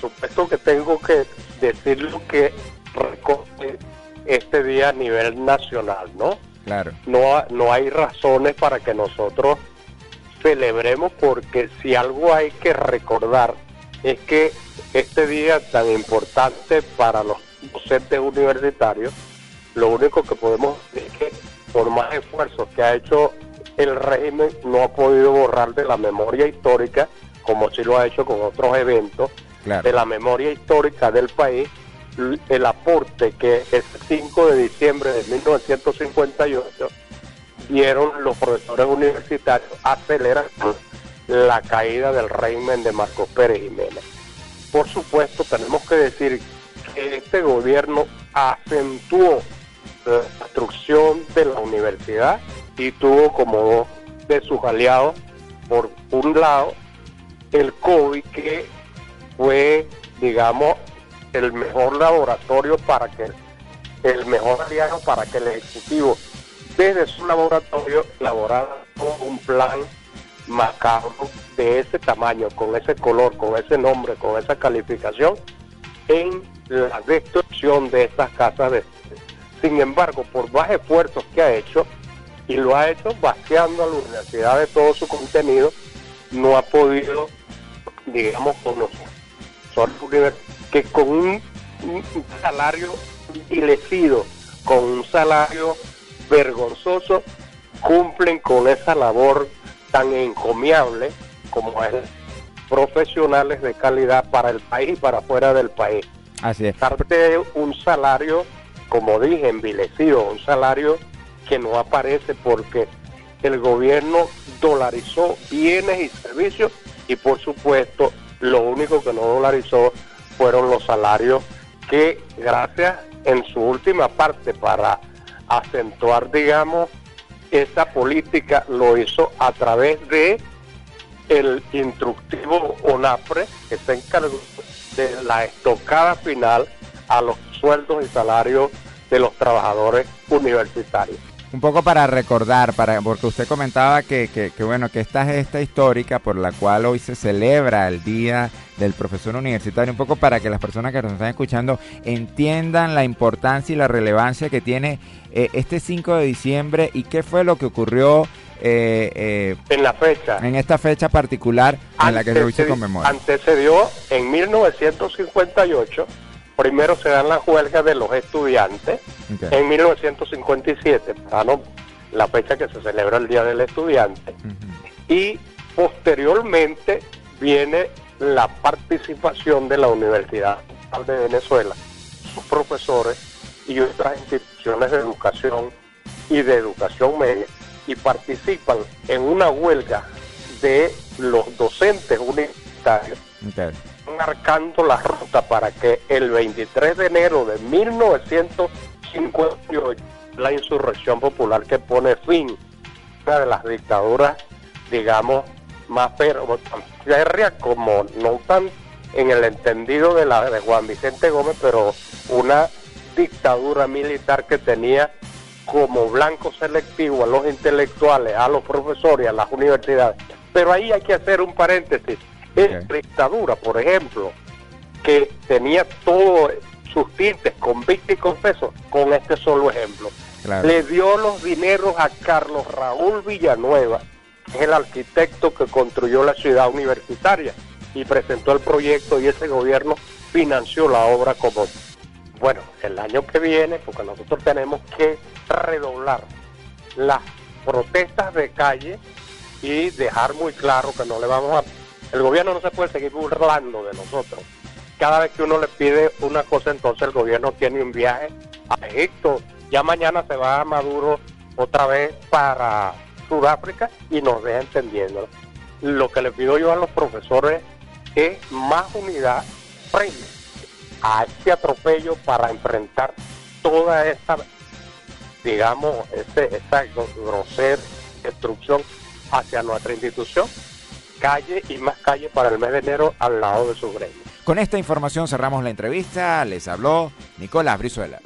supuesto que tengo que decir lo que recoge este día a nivel nacional, ¿no? Claro. No, no hay razones para que nosotros celebremos porque si algo hay que recordar es que este día tan importante para los docentes universitarios, lo único que podemos decir es que por más esfuerzos que ha hecho el régimen, no ha podido borrar de la memoria histórica, como sí lo ha hecho con otros eventos, De la memoria histórica del país, el aporte que el 5 de diciembre de 1958 dieron los profesores universitarios acelerando la caída del régimen de Marcos Pérez Jiménez. Por supuesto, tenemos que decir que este gobierno acentuó la destrucción de la universidad y tuvo como dos de sus aliados, por un lado, el COVID, que fue, digamos, el mejor laboratorio para que, el mejor aliado para que el Ejecutivo, desde su laboratorio, elaborara un plan macabro de ese tamaño, con ese color, con ese nombre, con esa calificación, en la destrucción de estas casas de sin embargo, por más esfuerzos que ha hecho, y lo ha hecho vaciando a la universidad de todo su contenido, no ha podido, digamos, conocer que con un, un salario ilecido, con un salario vergonzoso, cumplen con esa labor tan encomiable como es profesionales de calidad para el país y para fuera del país. Así es. Darte un salario, como dije, envilecido, un salario que no aparece porque el gobierno dolarizó bienes y servicios y por supuesto lo único que no dolarizó fueron los salarios que gracias en su última parte para acentuar digamos esa política lo hizo a través de el instructivo ONAPRE que se encargó de la estocada final a los sueldos y salarios de los trabajadores universitarios. Un poco para recordar, para porque usted comentaba que, que, que, bueno, que esta es esta histórica por la cual hoy se celebra el Día del Profesor Universitario, un poco para que las personas que nos están escuchando entiendan la importancia y la relevancia que tiene eh, este 5 de diciembre y qué fue lo que ocurrió eh, eh, En la fecha, en esta fecha particular en la que se conmemora. antecedió en 1958, primero se dan las huelgas de los estudiantes, en 1957, para no- la fecha que se celebra el Día del Estudiante, y posteriormente viene la participación de la Universidad de Venezuela, sus profesores y otras instituciones de educación y de educación media y participan en una huelga de los docentes universitarios. Marcando la ruta para que el 23 de enero de 1958 la insurrección popular que pone fin a una de las dictaduras, digamos, más pero tan férrea como no tan en el entendido de la de Juan Vicente Gómez, pero una dictadura militar que tenía como blanco selectivo a los intelectuales, a los profesores, a las universidades. Pero ahí hay que hacer un paréntesis. Esa Ok. dictadura, por ejemplo, que tenía todos sus tintes con víctimas y confesos, con este solo ejemplo. Claro. Le dio los dineros a Carlos Raúl Villanueva, que es el arquitecto que construyó la ciudad universitaria y presentó el proyecto y ese gobierno financió la obra como, bueno, el año que viene, porque nosotros tenemos que redoblar las protestas de calle y dejar muy claro que no le vamos a... El gobierno no se puede seguir burlando de nosotros. Cada vez que uno le pide una cosa, entonces el gobierno tiene un viaje a Egipto. Ya mañana se va a Maduro otra vez para Sudáfrica y nos deja entendiendo. Lo que le pido yo a los profesores es más unidad frente a este atropello para enfrentar toda esa, digamos, ese, esa grosera destrucción hacia nuestra institución, calle y más calle para el mes de enero al lado de su gremio. Con esta información cerramos la entrevista. Les habló Nicolás Brizuela.